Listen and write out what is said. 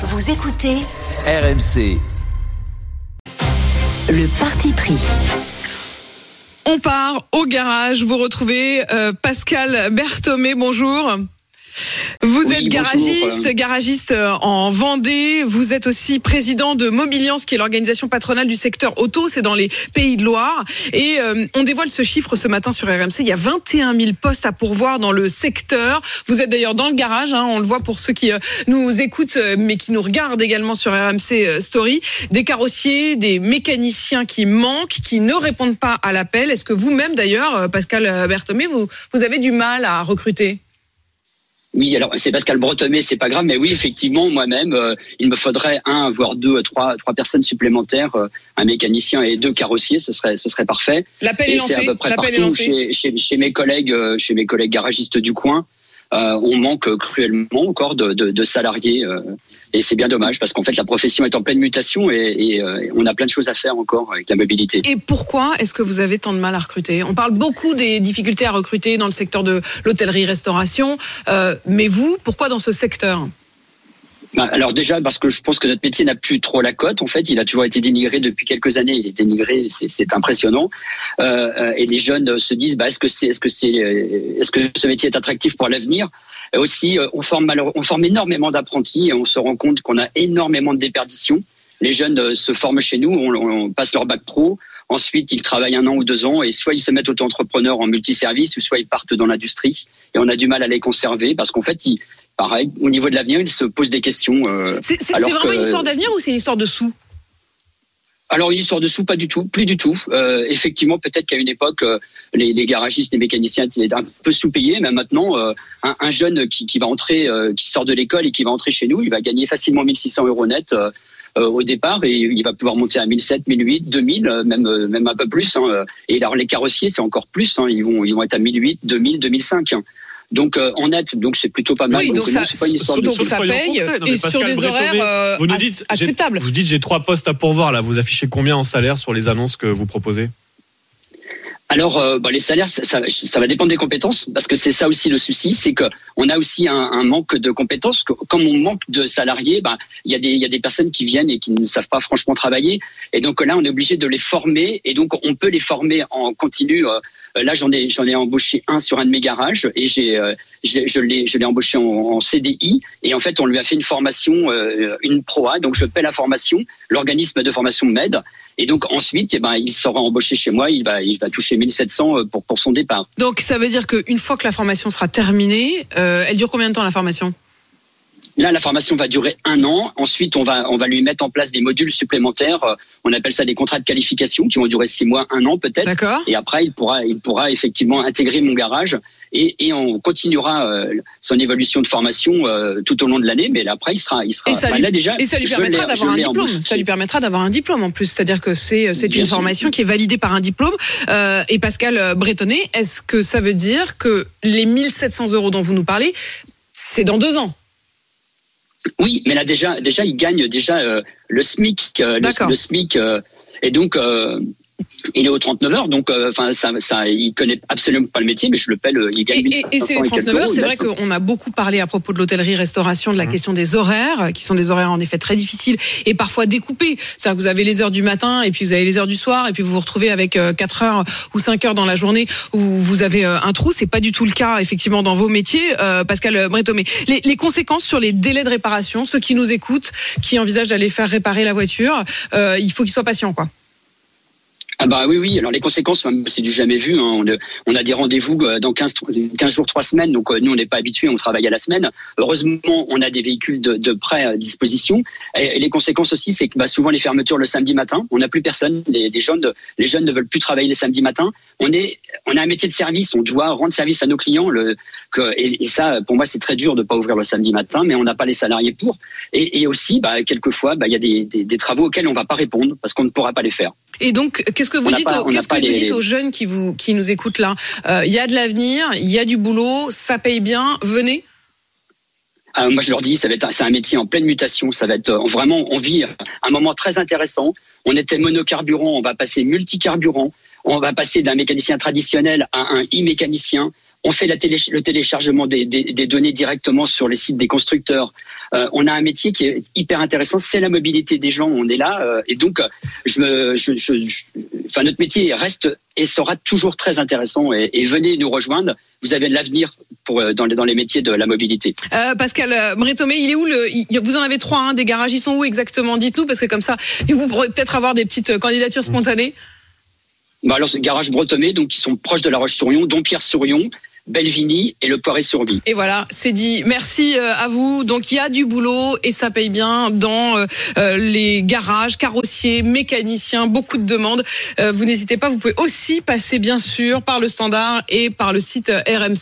Vous écoutez RMC. le parti pris. On part au garage. Vous retrouvez euh, Pascal Berthomé. Bonjour. Vous Oui, êtes bonjour. garagiste, garagiste euh, en Vendée. Vous êtes aussi président de Mobiliance, qui est l'organisation patronale du secteur auto. C'est dans les Pays de Loire. Et euh, on dévoile ce chiffre ce matin sur RMC. Il y a 21 000 postes à pourvoir dans le secteur. Vous êtes d'ailleurs dans le garage. hein. on le voit pour ceux qui euh, nous écoutent, euh, mais qui nous regardent également sur RMC Story. Des carrossiers, des mécaniciens qui manquent, qui ne répondent pas à l'appel. Est-ce que vous-même, d'ailleurs, Pascal Berthomé, vous, vous avez du mal à recruter? Oui, alors c'est Pascal Bretonnet, c'est pas grave, mais oui, effectivement, moi-même, euh, il me faudrait un, voire deux, trois, trois personnes supplémentaires, euh, un mécanicien et deux carrossiers, ce serait, ce serait parfait. L'appel est Et c'est à lancé. peu près partout lancé. chez, chez, chez mes collègues, euh, chez mes collègues garagistes du coin. Euh, on manque cruellement encore de, de, de salariés euh, et c'est bien dommage parce qu'en fait la profession est en pleine mutation et, et, euh, on a plein de choses à faire encore avec la mobilité. Et pourquoi est-ce que vous avez tant de mal à recruter? On parle beaucoup des difficultés à recruter dans le secteur de l'hôtellerie-restauration, euh, mais vous, pourquoi dans ce secteur? Alors déjà parce que je pense que notre métier n'a plus trop la cote. En fait, il a toujours été dénigré depuis quelques années. Il est dénigré, c'est- impressionnant. Euh, euh, et les jeunes se disent, bah, est-ce que c'est, est-ce que c'est, euh, est-ce que ce métier est attractif pour l'avenir? Aussi, euh, on forme on forme énormément d'apprentis et on se rend compte qu'on a énormément de déperditions. Les jeunes se forment chez nous, on, on passe leur bac pro. Ensuite, ils travaillent un an ou deux ans et soit ils se mettent auto-entrepreneurs en multiservice ou soit ils partent dans l'industrie. Et on a du mal à les conserver parce qu'en fait, ils, pareil, au niveau de l'avenir, ils se posent des questions. euh, C'est vraiment que- une histoire d'avenir ou c'est une histoire de sous? Alors une histoire de sous, pas du tout, plus du tout. Euh, effectivement, peut-être qu'à une époque, euh, les, les garagistes, les mécaniciens étaient un peu sous-payés, mais maintenant, euh, un, un jeune qui, qui va entrer, qui sort de l'école et qui va entrer chez nous, il va gagner facilement 1600 euros net au départ et il va pouvoir monter à 1700, 1800, 2000, euh, même même un peu plus. hein. Et alors les carrossiers, c'est encore plus. hein. Ils vont ils vont être à 1800, 2000, 2005. hein. Donc euh, en net, donc c'est plutôt pas mal. Oui, donc non, ça- c'est pas une histoire de donc Soyons ça paye Non, et sur des Bretonnet, horaires euh, vous nous dites, j'ai- acceptables. Vous dites j'ai trois postes à pourvoir là. Vous affichez combien en salaire sur les annonces que vous proposez? Alors, euh, bah, les salaires, ça, ça, ça va dépendre des compétences, parce que c'est ça aussi le souci, c'est que on a aussi un, un manque de compétences. que- Comme on manque de salariés, bah, il y a des il y a des personnes qui viennent et qui ne savent pas franchement travailler, et donc là, on est obligé de les former, et donc on peut les former en continu. Euh, Là, j'en ai embauché un sur un de mes garages, et j'ai euh, je, l'ai embauché en, CDI, et en fait, on lui a fait une formation, euh, une proa, donc je paie la formation, l'organisme de formation m'aide. Et donc ensuite, eh ben, il sera embauché chez moi, il va, toucher 1700 pour, pour son départ. Donc ça veut dire qu'une fois que la formation sera terminée, euh, elle dure combien de temps la formation? Là, la formation va durer un an. Ensuite, on va, on va lui mettre en place des modules supplémentaires. Euh, On appelle ça des contrats de qualification qui vont durer six mois, un an peut-être. D'accord Et après, il pourra, il pourra effectivement intégrer mon garage et, et on continuera euh, son évolution de formation euh, tout au long de l'année. Mais là, après, il sera, il sera. Et ça bah, lui- là déjà, Et ça lui permettra d'avoir un diplôme. Ça lui permettra d'avoir un diplôme en plus. C'est-à-dire que c'est c'est une sûr. formation qui est validée par un diplôme. Euh, et Pascal Bretonnet, est-ce que ça veut dire que les 1700 euros dont vous nous parlez, c'est dans deux ans? Oui, mais là déjà, déjà, il gagne déjà euh, le SMIC, euh, le, le SMIC, euh, et donc euh, il est aux 39 heures, donc euh, enfin ça, ça, il connaît absolument pas le métier, mais je le paie, le- il gagne Et, et- et 1500 ces et quelques 39 heures, c'est vrai qu'on a beaucoup parlé à propos de l'hôtellerie-restauration, de la Mhm. question des horaires, euh, qui sont des horaires en effet très difficiles et parfois découpés. C'est-à-dire que vous avez les heures du matin et puis vous avez les heures du soir et puis vous vous retrouvez avec euh, 4 heures ou 5 heures dans la journée où vous avez euh, un trou. C'est pas du tout le cas effectivement dans vos métiers, euh, Pascal Bretomé. Les, les conséquences sur les délais de réparation, ceux qui nous écoutent, qui envisagent d'aller faire réparer la voiture, euh, il faut qu'ils soient patients, quoi. Ah bah oui, oui. Alors les conséquences, hein, c'est du jamais vu. hein. On, a- des rendez-vous euh, dans 15, 15 jours, 3 semaines. Donc euh, nous, on n'est pas habitués, on travaille à la semaine. Heureusement, on a des véhicules de, prêt à disposition. Et, les conséquences aussi, c'est que bah, souvent les fermetures le samedi matin, on n'a plus personne. Les, jeunes, les jeunes ne veulent plus travailler le samedi matin. On est, on a un métier de service. On doit rendre service à nos clients. Et, ça, pour moi, c'est très dur de pas ouvrir le samedi matin, mais on n'a pas les salariés pour. Et, aussi, bah, quelquefois, bah, il y a des, des, travaux auxquels on va pas répondre parce qu'on ne pourra pas les faire. Et donc, qu'est-ce que vous On n'a dites, pas- aux, on n'a qu'est-ce que vous les- dites aux jeunes qui vous qui nous écoutent là? Euh, Il y a de l'avenir, il y a du boulot, ça paye bien. Venez. Euh, moi, je leur dis, ça va être, c'est un métier en pleine mutation. Ça va être euh, vraiment, on vit un moment très intéressant. On était monocarburant, on va passer multicarburant. On va passer d'un mécanicien traditionnel à un e-mécanicien. On fait la le téléchargement des, des, données directement sur les sites des constructeurs. Euh, on a un métier qui est hyper intéressant, c'est la mobilité des gens. On est là euh, et donc je me, je, je, enfin notre métier reste et sera toujours très intéressant. Et, et venez nous rejoindre. Vous avez l'avenir pour dans les dans les métiers de la mobilité. Euh, Pascal Bretomé, il est où le Vous en avez trois, hein, des garages. Ils sont où exactement Dites-nous parce que comme ça, vous pourrez peut-être avoir des petites candidatures spontanées. Bah alors, c'est Garage Bretomé, donc qui sont proches de la Roche-sur-Yon, dont Pierre-sur-Yon, Belvini et le poiré sur Et voilà, c'est dit. Merci euh, à vous. Donc il y a du boulot et ça paye bien dans euh, euh, les garages, carrossiers, mécaniciens, beaucoup de demandes. Vous n'hésitez pas, vous pouvez aussi passer bien sûr par le standard et par le site RMC.